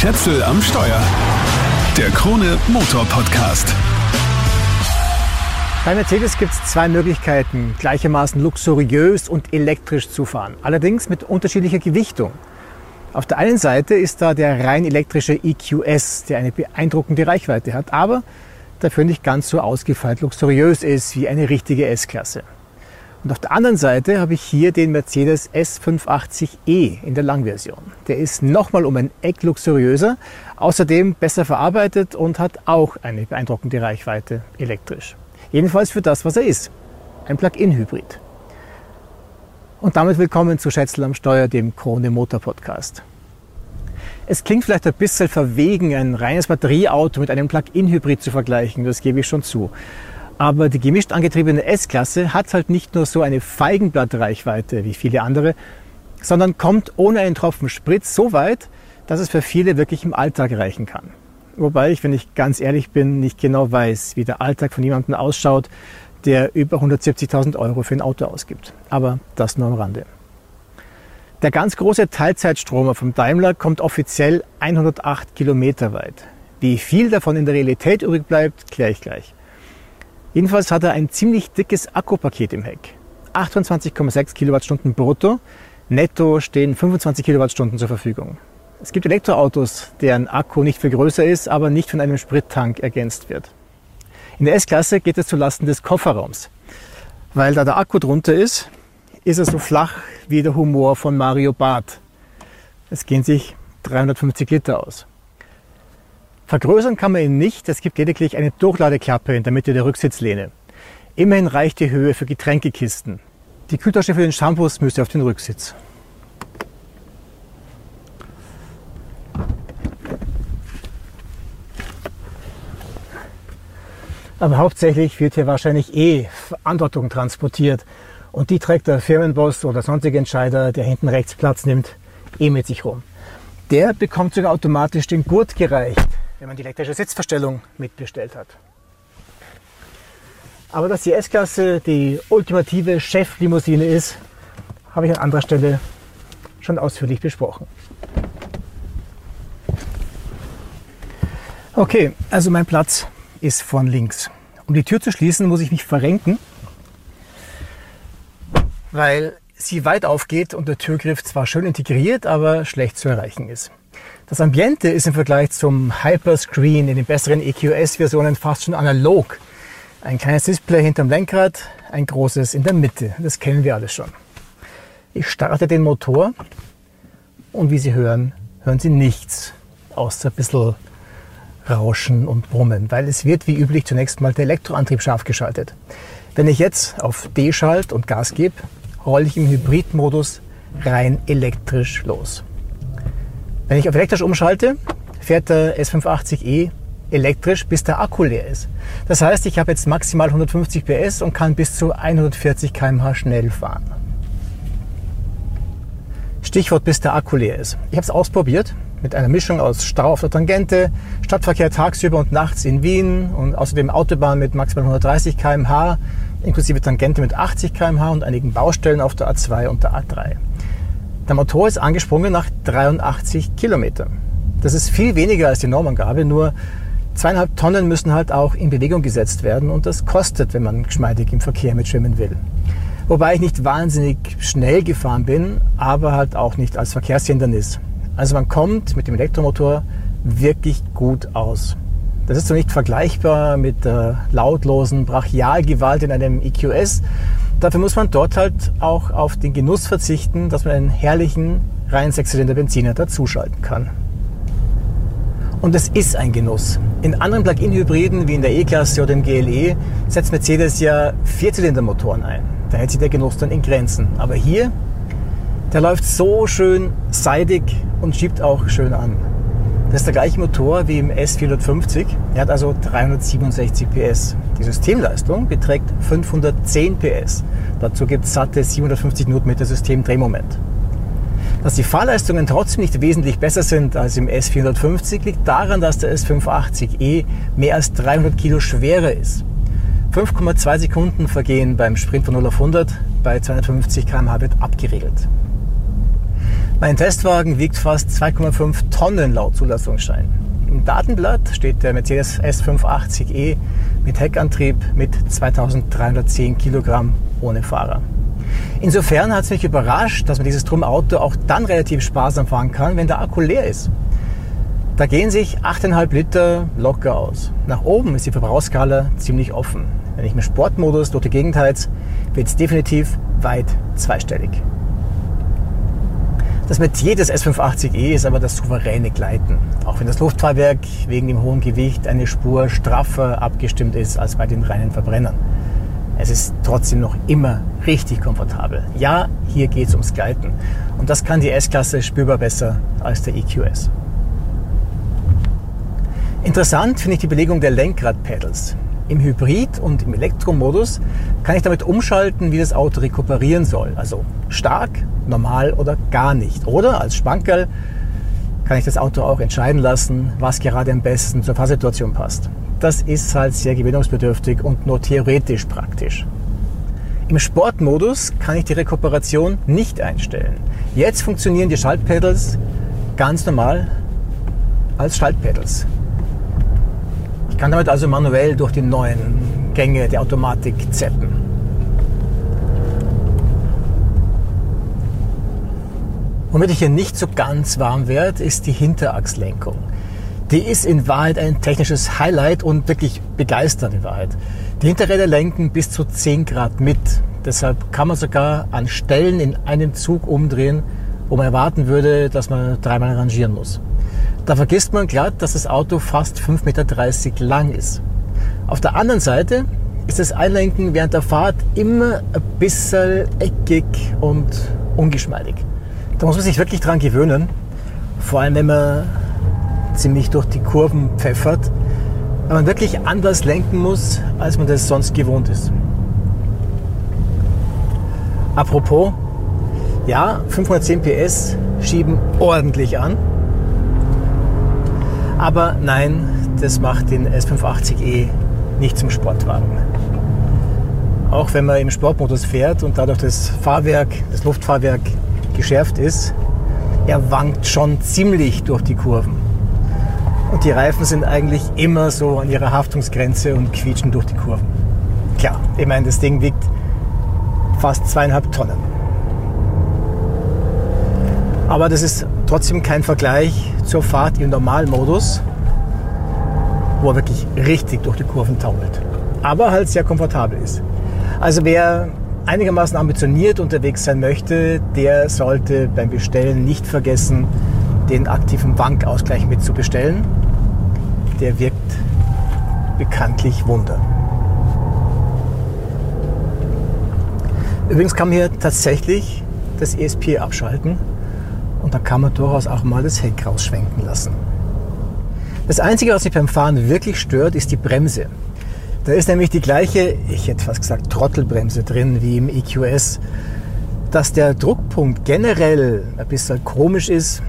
Schätzel am Steuer. Der Krone Motor Podcast. Bei Mercedes gibt es zwei Möglichkeiten, gleichermaßen luxuriös und elektrisch zu fahren. Allerdings mit unterschiedlicher Gewichtung. Auf der einen Seite ist da der rein elektrische EQS, der eine beeindruckende Reichweite hat, aber dafür nicht ganz so ausgefeilt luxuriös ist wie eine richtige S-Klasse. Und auf der anderen Seite habe ich hier den Mercedes S580e in der Langversion. Der ist nochmal um ein Eck luxuriöser, außerdem besser verarbeitet und hat auch eine beeindruckende Reichweite elektrisch. Jedenfalls für das, was er ist. Ein Plug-in-Hybrid. Und damit willkommen zu Schätzel am Steuer, dem Krone Motor Podcast. Es klingt vielleicht ein bisschen verwegen, ein reines Batterieauto mit einem Plug-in-Hybrid zu vergleichen, das gebe ich schon zu. Aber die gemischt angetriebene S-Klasse hat halt nicht nur so eine Feigenblattreichweite wie viele andere, sondern kommt ohne einen Tropfen Sprit so weit, dass es für viele wirklich im Alltag reichen kann. Wobei ich, wenn ich ganz ehrlich bin, nicht genau weiß, wie der Alltag von jemandem ausschaut, der über 170.000 Euro für ein Auto ausgibt. Aber das nur am Rande. Der ganz große Teilzeitstromer vom Daimler kommt offiziell 108 Kilometer weit. Wie viel davon in der Realität übrig bleibt, kläre ich gleich. Jedenfalls hat er ein ziemlich dickes Akkupaket im Heck. 28,6 Kilowattstunden brutto. Netto stehen 25 Kilowattstunden zur Verfügung. Es gibt Elektroautos, deren Akku nicht viel größer ist, aber nicht von einem Sprittank ergänzt wird. In der S-Klasse geht es zulasten des Kofferraums. Weil da der Akku drunter ist, ist er so flach wie der Humor von Mario Barth. Es gehen sich 350 Liter aus. Vergrößern kann man ihn nicht, es gibt lediglich eine Durchladeklappe in der Mitte der Rücksitzlehne. Immerhin reicht die Höhe für Getränkekisten. Die Kühltasche für den Shampoos müsste auf den Rücksitz. Aber hauptsächlich wird hier wahrscheinlich eh Verantwortung transportiert. Und die trägt der Firmenboss oder sonstige Entscheider, der hinten rechts Platz nimmt, eh mit sich rum. Der bekommt sogar automatisch den Gurt gereicht wenn man die elektrische Sitzverstellung mitbestellt hat. Aber dass die S-Klasse die ultimative Cheflimousine ist, habe ich an anderer Stelle schon ausführlich besprochen. Okay, also mein Platz ist von links. Um die Tür zu schließen, muss ich mich verrenken, weil sie weit aufgeht und der Türgriff zwar schön integriert, aber schlecht zu erreichen ist. Das Ambiente ist im Vergleich zum Hyperscreen in den besseren EQS-Versionen fast schon analog. Ein kleines Display hinterm Lenkrad, ein großes in der Mitte. Das kennen wir alles schon. Ich starte den Motor und wie Sie hören, hören Sie nichts außer ein bisschen Rauschen und Brummen, weil es wird wie üblich zunächst mal der Elektroantrieb scharf geschaltet. Wenn ich jetzt auf D-Schalt und Gas gebe, rolle ich im Hybridmodus rein elektrisch los. Wenn ich auf elektrisch umschalte, fährt der S580e elektrisch, bis der Akku leer ist. Das heißt, ich habe jetzt maximal 150 PS und kann bis zu 140 km/h schnell fahren. Stichwort, bis der Akku leer ist. Ich habe es ausprobiert mit einer Mischung aus Stau auf der Tangente, Stadtverkehr tagsüber und nachts in Wien und außerdem Autobahn mit maximal 130 km/h, inklusive Tangente mit 80 km/h und einigen Baustellen auf der A2 und der A3. Der Motor ist angesprungen nach 83 Kilometern. Das ist viel weniger als die Normangabe, nur zweieinhalb Tonnen müssen halt auch in Bewegung gesetzt werden und das kostet, wenn man geschmeidig im Verkehr mitschwimmen will. Wobei ich nicht wahnsinnig schnell gefahren bin, aber halt auch nicht als Verkehrshindernis. Also man kommt mit dem Elektromotor wirklich gut aus. Das ist so nicht vergleichbar mit der lautlosen Brachialgewalt in einem EQS, Dafür muss man dort halt auch auf den Genuss verzichten, dass man einen herrlichen reinen Sechszylinder Benziner dazuschalten kann. Und es ist ein Genuss. In anderen Plug-in-Hybriden wie in der E-Klasse oder im GLE setzt Mercedes ja Vierzylindermotoren ein. Da hält sich der Genuss dann in Grenzen. Aber hier, der läuft so schön seidig und schiebt auch schön an. Das ist der gleiche Motor wie im S450. Er hat also 367 PS. Die Systemleistung beträgt 510 PS. Dazu gibt es satte 750 Newtonmeter Systemdrehmoment. Dass die Fahrleistungen trotzdem nicht wesentlich besser sind als im S450 liegt daran, dass der S580e mehr als 300 Kilo schwerer ist. 5,2 Sekunden vergehen beim Sprint von 0 auf 100, bei 250 km/h wird abgeregelt. Mein Testwagen wiegt fast 2,5 Tonnen laut Zulassungsschein. Im Datenblatt steht der Mercedes S580e mit Heckantrieb mit 2310 Kilogramm ohne Fahrer. Insofern hat es mich überrascht, dass man dieses Drum-Auto auch dann relativ sparsam fahren kann, wenn der Akku leer ist. Da gehen sich 8,5 Liter locker aus. Nach oben ist die Verbrauchsskala ziemlich offen. Wenn ich im Sportmodus durch die Gegend heiz, wird es definitiv weit zweistellig. Das Metier des S580e ist aber das souveräne Gleiten. Auch wenn das Luftfahrwerk wegen dem hohen Gewicht eine Spur straffer abgestimmt ist als bei den reinen Verbrennern. Es ist trotzdem noch immer richtig komfortabel. Ja, hier geht es ums Gleiten. Und das kann die S-Klasse spürbar besser als der EQS. Interessant finde ich die Belegung der Lenkradpedals. Im Hybrid- und im Elektromodus kann ich damit umschalten, wie das Auto rekuperieren soll. Also stark, normal oder gar nicht. Oder als Spankerl kann ich das Auto auch entscheiden lassen, was gerade am besten zur Fahrsituation passt. Das ist halt sehr gewöhnungsbedürftig und nur theoretisch praktisch. Im Sportmodus kann ich die Rekuperation nicht einstellen. Jetzt funktionieren die Schaltpedals ganz normal als Schaltpedals. Kann damit also manuell durch die neuen Gänge der Automatik zeppen. Womit ich hier nicht so ganz warm werde, ist die Hinterachslenkung. Die ist in Wahrheit ein technisches Highlight und wirklich begeistert in Wahrheit. Die Hinterräder lenken bis zu 10 Grad mit. Deshalb kann man sogar an Stellen in einem Zug umdrehen, wo man erwarten würde, dass man dreimal rangieren muss. Da vergisst man glatt, dass das Auto fast 5,30 Meter lang ist. Auf der anderen Seite ist das Einlenken während der Fahrt immer ein bisschen eckig und ungeschmeidig. Da muss man sich wirklich dran gewöhnen. Vor allem, wenn man ziemlich durch die Kurven pfeffert. Weil man wirklich anders lenken muss, als man das sonst gewohnt ist. Apropos, ja, 510 PS schieben ordentlich an. Aber nein, das macht den S580e nicht zum Sportwagen. Auch wenn man im Sportmodus fährt und dadurch das Fahrwerk, das Luftfahrwerk geschärft ist, er wankt schon ziemlich durch die Kurven. Und die Reifen sind eigentlich immer so an ihrer Haftungsgrenze und quietschen durch die Kurven. Klar, ich meine, das Ding wiegt fast zweieinhalb Tonnen. Aber das ist trotzdem kein Vergleich zur Fahrt im Normalmodus, wo er wirklich richtig durch die Kurven taumelt. Aber halt sehr komfortabel ist. Also wer einigermaßen ambitioniert unterwegs sein möchte, der sollte beim Bestellen nicht vergessen, den aktiven Wankausgleich mitzubestellen. Der wirkt bekanntlich Wunder. Übrigens kann man hier tatsächlich das ESP abschalten und da kann man durchaus auch mal das Heck rausschwenken lassen. Das Einzige, was mich beim Fahren wirklich stört, ist die Bremse. Da ist nämlich die gleiche, ich hätte fast gesagt, Trottelbremse drin wie im EQS. Dass der Druckpunkt generell ein bisschen komisch ist,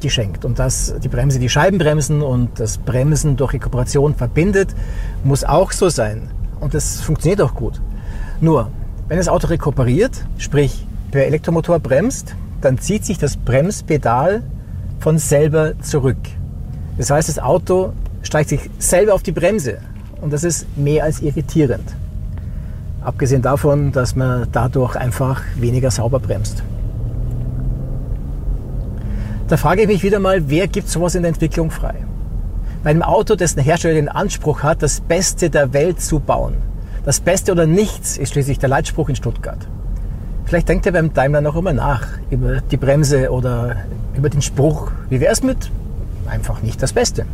geschenkt. Und dass die Bremse die Scheibenbremsen und das Bremsen durch Rekuperation verbindet, muss auch so sein. Und das funktioniert auch gut. Nur, wenn das Auto rekuperiert, sprich per Elektromotor bremst, dann zieht sich das Bremspedal von selber zurück. Das heißt, das Auto streicht sich selber auf die Bremse und das ist mehr als irritierend. Abgesehen davon, dass man dadurch einfach weniger sauber bremst. Da frage ich mich wieder mal, wer gibt sowas in der Entwicklung frei? Bei einem Auto, dessen Hersteller den Anspruch hat, das Beste der Welt zu bauen. Das Beste oder nichts ist schließlich der Leitspruch in Stuttgart. Vielleicht denkt er beim Daimler noch immer nach über die Bremse oder über den Spruch. Wie wäre es mit einfach nicht das Beste?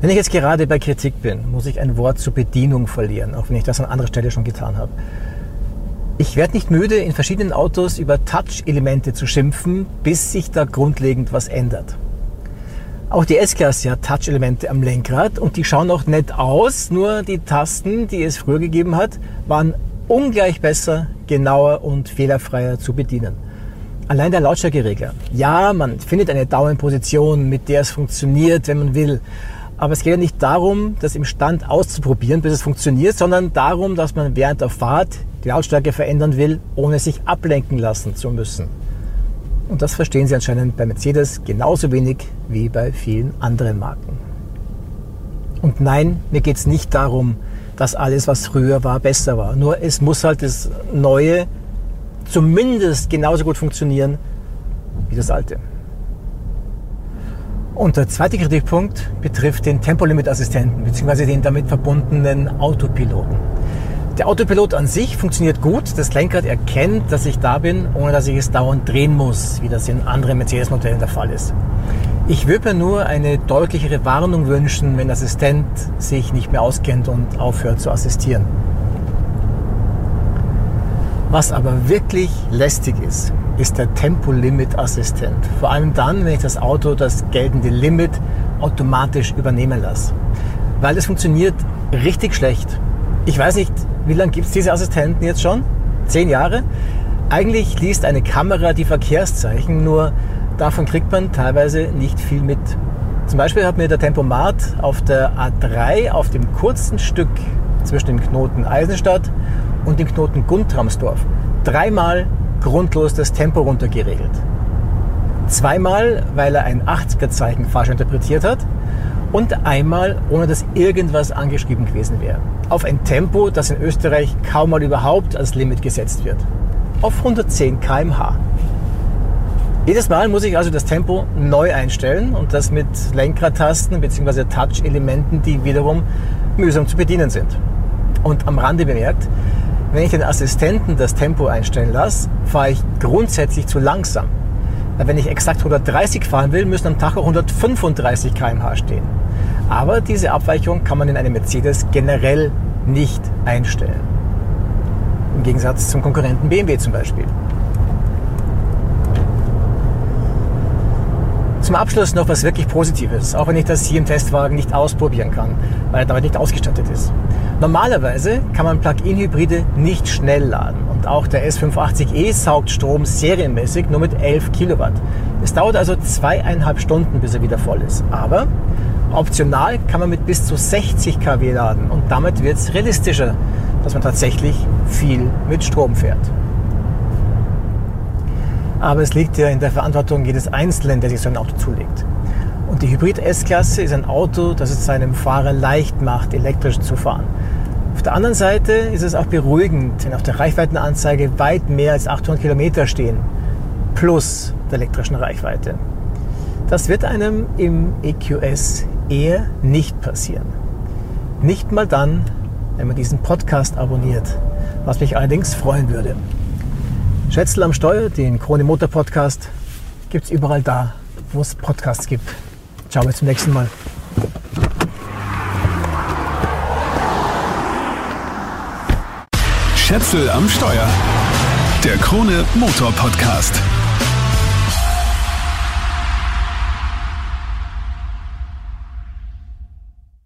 Wenn ich jetzt gerade bei Kritik bin, muss ich ein Wort zur Bedienung verlieren, auch wenn ich das an anderer Stelle schon getan habe. Ich werde nicht müde, in verschiedenen Autos über Touch-Elemente zu schimpfen, bis sich da grundlegend was ändert. Auch die S-Klasse hat Touch-Elemente am Lenkrad und die schauen auch nett aus, nur die Tasten, die es früher gegeben hat, waren ungleich besser, genauer und fehlerfreier zu bedienen. Allein der Lautstärkeregler. Ja, man findet eine Daumenposition, mit der es funktioniert, wenn man will. Aber es geht ja nicht darum, das im Stand auszuprobieren, bis es funktioniert, sondern darum, dass man während der Fahrt die Lautstärke verändern will, ohne sich ablenken lassen zu müssen. Und das verstehen sie anscheinend bei Mercedes genauso wenig wie bei vielen anderen Marken. Und nein, mir geht es nicht darum, dass alles, was früher war, besser war. Nur es muss halt das Neue zumindest genauso gut funktionieren wie das Alte. Und der zweite Kritikpunkt betrifft den Tempolimit-Assistenten bzw. den damit verbundenen Autopiloten. Der Autopilot an sich funktioniert gut. Das Lenkrad erkennt, dass ich da bin, ohne dass ich es dauernd drehen muss, wie das in anderen Mercedes-Modellen der Fall ist. Ich würde mir nur eine deutlichere Warnung wünschen, wenn der Assistent sich nicht mehr auskennt und aufhört zu assistieren. Was aber wirklich lästig ist, ist der Tempolimit-Assistent. Vor allem dann, wenn ich das Auto das geltende Limit automatisch übernehmen lasse. Weil es funktioniert richtig schlecht. Ich weiß nicht, wie lange gibt es diese Assistenten jetzt schon? Zehn Jahre? Eigentlich liest eine Kamera die Verkehrszeichen, nur davon kriegt man teilweise nicht viel mit. Zum Beispiel hat mir der Tempomat auf der A3 auf dem kurzen Stück zwischen dem Knoten Eisenstadt und dem Knoten Guntramsdorf dreimal grundlos das Tempo runtergeregelt. Zweimal, weil er ein 80er-Zeichen falsch interpretiert hat und einmal, ohne dass irgendwas angeschrieben gewesen wäre. Auf ein Tempo, das in Österreich kaum mal überhaupt als Limit gesetzt wird. Auf 110 km/h. Jedes Mal muss ich also das Tempo neu einstellen und das mit Lenkradtasten bzw. Touch-Elementen, die wiederum mühsam zu bedienen sind. Und am Rande bemerkt, wenn ich den Assistenten das Tempo einstellen lasse, fahre ich grundsätzlich zu langsam. Wenn ich exakt 130 fahren will, müssen am auch 135 km/h stehen. Aber diese Abweichung kann man in einem Mercedes generell nicht einstellen. Im Gegensatz zum Konkurrenten BMW zum Beispiel. Zum Abschluss noch was wirklich Positives, auch wenn ich das hier im Testwagen nicht ausprobieren kann, weil er damit nicht ausgestattet ist. Normalerweise kann man Plug-in-Hybride nicht schnell laden auch der S580e saugt Strom serienmäßig nur mit 11 Kilowatt. Es dauert also zweieinhalb Stunden, bis er wieder voll ist. Aber optional kann man mit bis zu 60 kW laden und damit wird es realistischer, dass man tatsächlich viel mit Strom fährt. Aber es liegt ja in der Verantwortung jedes Einzelnen, der sich so ein Auto zulegt. Und die Hybrid S-Klasse ist ein Auto, das es seinem Fahrer leicht macht, elektrisch zu fahren. Auf der anderen Seite ist es auch beruhigend, wenn auf der Reichweitenanzeige weit mehr als 800 Kilometer stehen, plus der elektrischen Reichweite. Das wird einem im EQS eher nicht passieren. Nicht mal dann, wenn man diesen Podcast abonniert, was mich allerdings freuen würde. Schätzel am Steuer, den Krone Motor Podcast, gibt es überall da, wo es Podcasts gibt. Ciao, bis zum nächsten Mal. Schätzel am Steuer. Der Krone Motor Podcast.